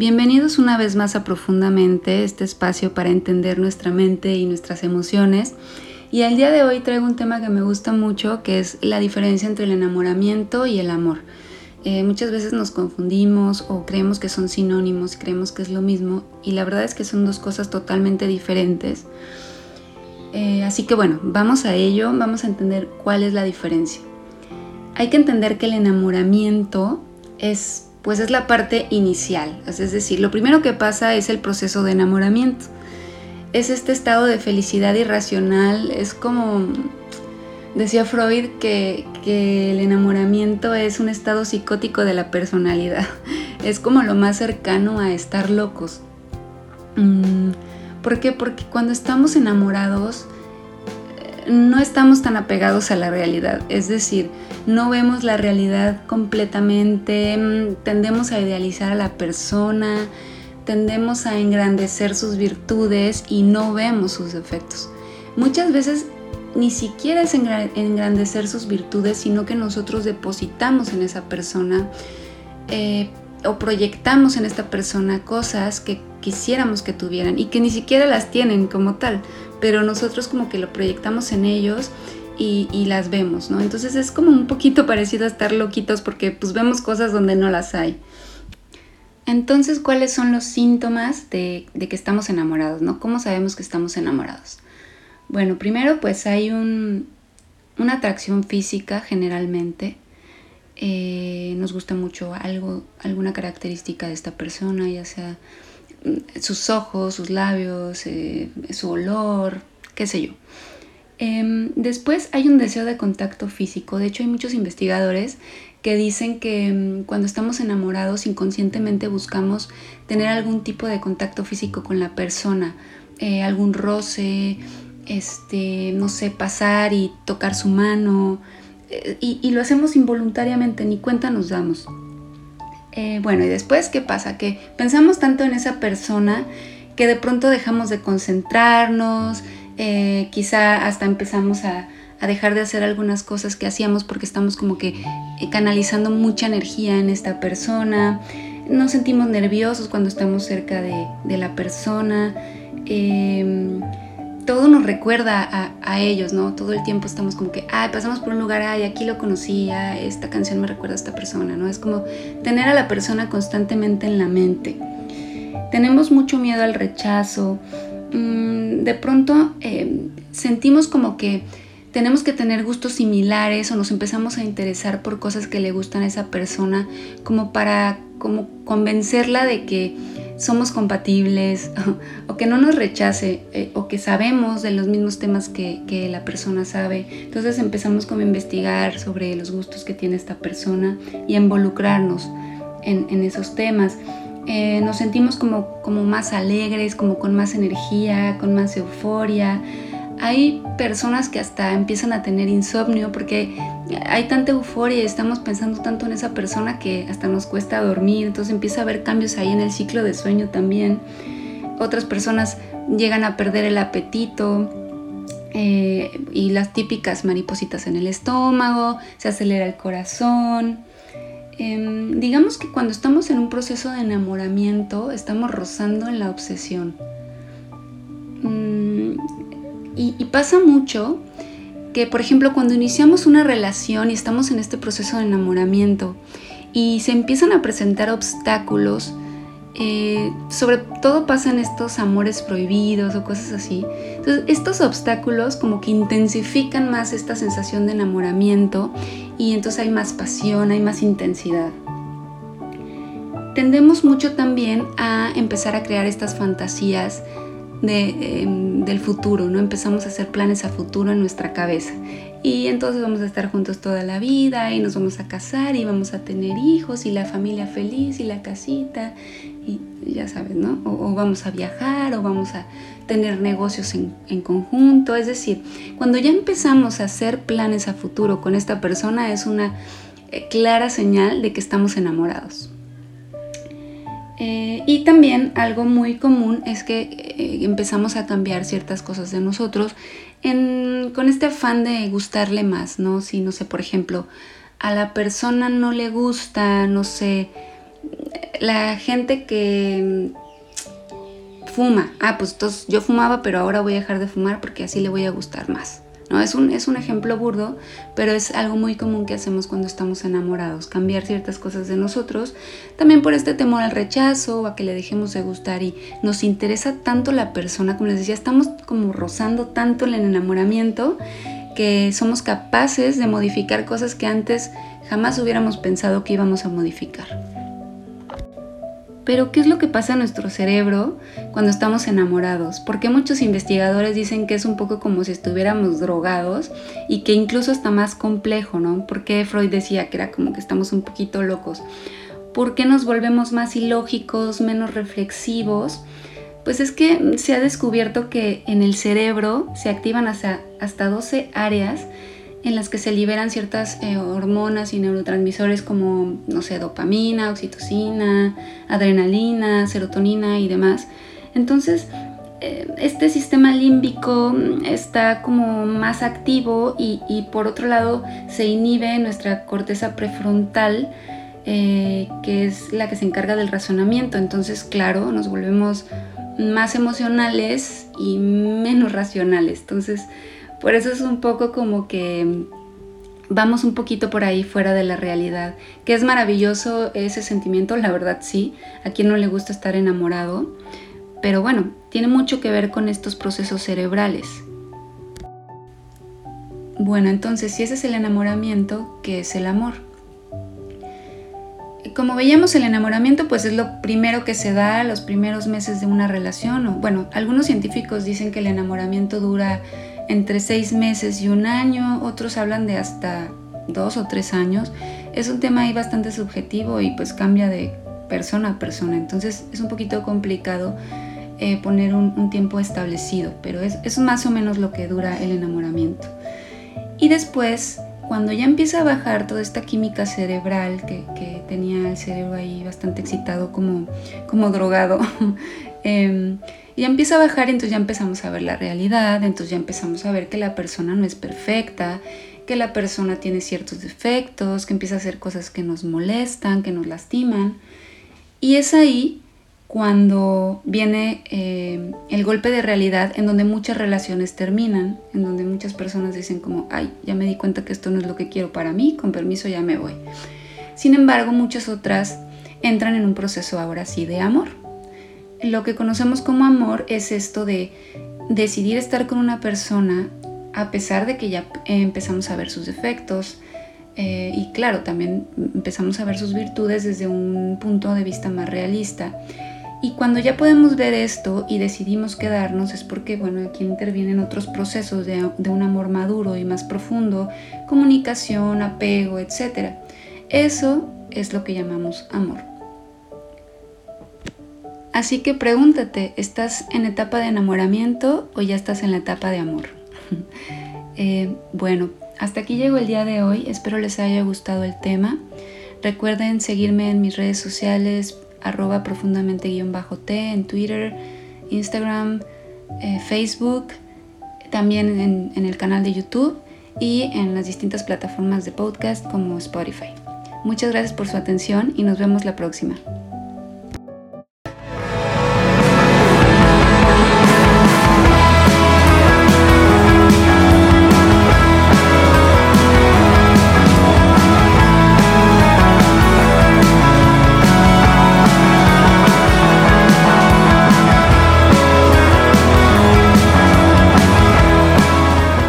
Bienvenidos una vez más a Profundamente, este espacio para entender nuestra mente y nuestras emociones. Y al día de hoy traigo un tema que me gusta mucho, que es la diferencia entre el enamoramiento y el amor. Eh, muchas veces nos confundimos o creemos que son sinónimos creemos que es lo mismo y la verdad es que son dos cosas totalmente diferentes. Eh, así que bueno, vamos a ello, vamos a entender cuál es la diferencia. Hay que entender que el enamoramiento es pues es la parte inicial, es decir, lo primero que pasa es el proceso de enamoramiento. Es este estado de felicidad irracional, es como, decía Freud, que, el enamoramiento es un estado psicótico de la personalidad, es como lo más cercano a estar locos. Mm, ¿Por qué? Porque cuando estamos enamorados, no estamos tan apegados a la realidad, es decir, no vemos la realidad completamente, mm, tendemos a idealizar a la persona, tendemos a engrandecer sus virtudes y no vemos sus defectos. Muchas veces ni siquiera es engrandecer sus virtudes, sino que nosotros depositamos en esa persona eh, o proyectamos en esta persona cosas que quisiéramos que tuvieran y que ni siquiera las tienen como tal, pero nosotros como que lo proyectamos en ellos y, las vemos, ¿no? Entonces es como un poquito parecido a estar loquitos porque pues vemos cosas donde no las hay. Entonces, ¿cuáles son los síntomas de, que estamos enamorados, ¿no? ¿Cómo sabemos que estamos enamorados? Bueno, primero pues hay una atracción física generalmente. Eh, nos gusta mucho algo, alguna característica de esta persona, ya sea sus ojos, sus labios, eh, su olor, qué sé yo. Em, después hay un deseo de contacto físico. De hecho, hay muchos investigadores que dicen que em, cuando estamos enamorados inconscientemente buscamos tener algún tipo de contacto físico con la persona, eh, algún roce, este, no sé, pasar y tocar su mano. Eh, y lo hacemos involuntariamente, ni cuenta nos damos. Eh, bueno, y después, ¿qué pasa? Que pensamos tanto en esa persona que de pronto dejamos de concentrarnos, eh, quizá hasta empezamos a, dejar de hacer algunas cosas que hacíamos porque estamos como que eh, canalizando mucha energía en esta persona, nos sentimos nerviosos cuando estamos cerca de, de la persona. Em, todo nos recuerda a, ellos, ¿no? Todo el tiempo estamos como que, ay, pasamos por un lugar, ay, aquí lo conocí, esta canción me recuerda a esta persona, ¿no? Es como tener a la persona constantemente en la mente. Tenemos mucho miedo al rechazo. Mm, de pronto eh, sentimos como que tenemos que tener gustos similares o nos empezamos a interesar por cosas que le gustan a esa persona como para como convencerla de que somos compatibles o, que no nos rechace eh, o que sabemos de los mismos temas que, la persona sabe. Entonces empezamos como a investigar sobre los gustos que tiene esta persona y a involucrarnos en, esos temas. Eh, nos sentimos como, como más alegres, como con más energía, con más euforia. Hay personas que hasta empiezan a tener insomnio porque hay tanta euforia y estamos pensando tanto en esa persona que hasta nos cuesta dormir, entonces empieza a haber cambios ahí en el ciclo de sueño también. Otras personas llegan a perder el apetito, eh, y las típicas maripositas en el estómago, se acelera el corazón. Em, digamos que cuando estamos en un proceso de enamoramiento estamos rozando en la obsesión. Mm, y, pasa mucho que, por ejemplo, cuando iniciamos una relación y estamos en este proceso de enamoramiento y se empiezan a presentar obstáculos, eh, sobre todo pasan estos amores prohibidos o cosas así. Entonces, estos obstáculos como que intensifican más esta sensación de enamoramiento y entonces hay más pasión, hay más intensidad. Tendemos mucho también a empezar a crear estas fantasías Em, del futuro, ¿no? Empezamos a hacer planes a futuro en nuestra cabeza. Y entonces vamos a estar juntos toda la vida y nos vamos a casar y vamos a tener hijos y la familia feliz y la casita y ya sabes, ¿no? O, vamos a viajar o vamos a tener negocios en, en conjunto. Es decir, cuando ya empezamos a hacer planes a futuro con esta persona es una eh, clara señal de que estamos enamorados. Eh, y también algo muy común es que eh, empezamos a cambiar ciertas cosas de nosotros con este afán de gustarle más, ¿no? Si, no sé, por ejemplo, a la persona no le gusta, no sé, la gente que mm, fuma, ah, pues entonces yo fumaba, pero ahora voy a dejar de fumar porque así le voy a gustar más. ¿No? Es, un, es un ejemplo burdo, pero es algo muy común que hacemos cuando estamos enamorados, cambiar ciertas cosas de nosotros, también por este temor al rechazo o a que le dejemos de gustar y nos interesa tanto la persona, como les decía, estamos como rozando tanto el enamoramiento que somos capaces de modificar cosas que antes jamás hubiéramos pensado que íbamos a modificar. Pero, ¿qué es lo que pasa en nuestro cerebro cuando estamos enamorados? Porque muchos investigadores dicen que es un poco como si estuviéramos drogados y que incluso está más complejo, ¿no? Porque Freud decía que era como que estamos un poquito locos. ¿Por qué nos volvemos más ilógicos, menos reflexivos? Pues es que se ha descubierto que en el cerebro se activan hasta, hasta 12 áreas en las que se liberan ciertas eh, hormonas y neurotransmisores como, no sé, dopamina, oxitocina, adrenalina, serotonina y demás. Entonces, eh, este sistema límbico está como más activo y, por otro lado se inhibe nuestra corteza prefrontal, eh, que es la que se encarga del razonamiento. Entonces, claro, nos volvemos más emocionales y menos racionales. Entonces, por eso es un poco como que vamos un poquito por ahí fuera de la realidad. Que es maravilloso ese sentimiento, la verdad sí. A quien no le gusta estar enamorado. Pero bueno, tiene mucho que ver con estos procesos cerebrales. Bueno, entonces, si ese es el enamoramiento, ¿qué es el amor? Como veíamos, el enamoramiento pues es lo primero que se da los primeros meses de una relación. bueno, algunos científicos dicen que el enamoramiento dura entre seis meses y un año, otros hablan de hasta dos o tres años. Es un tema ahí bastante subjetivo y pues cambia de persona a persona, entonces es un poquito complicado eh, poner un, tiempo establecido, pero es, es más o menos lo que dura el enamoramiento. Y después, cuando ya empieza a bajar toda esta química cerebral que, que tenía el cerebro ahí bastante excitado como, como drogado, eh, y empieza a bajar, entonces ya empezamos a ver la realidad, entonces ya empezamos a ver que la persona no es perfecta, que la persona tiene ciertos defectos, que empieza a hacer cosas que nos molestan, que nos lastiman. Y es ahí cuando viene eh, el golpe de realidad en donde muchas relaciones terminan, en donde muchas personas dicen como, ay, ya me di cuenta que esto no es lo que quiero para mí, con permiso ya me voy. Sin embargo, muchas otras entran en un proceso ahora sí de amor lo que conocemos como amor es esto de decidir estar con una persona a pesar de que ya empezamos a ver sus defectos. Eh, y claro, también empezamos a ver sus virtudes desde un punto de vista más realista. Y cuando ya podemos ver esto y decidimos quedarnos es porque, bueno, aquí intervienen otros procesos de, de un amor maduro y más profundo, comunicación, apego, etc. Eso es lo que llamamos amor. Así que pregúntate, ¿estás en etapa de enamoramiento o ya estás en la etapa de amor? Eh, bueno, hasta aquí llegó el día de hoy, espero les haya gustado el tema. Recuerden seguirme en mis redes sociales, arroba profundamente guion bajo T, en Twitter, Instagram, eh, Facebook, también en, en el canal de YouTube y en las distintas plataformas de podcast como Spotify. Muchas gracias por su atención y nos vemos la próxima.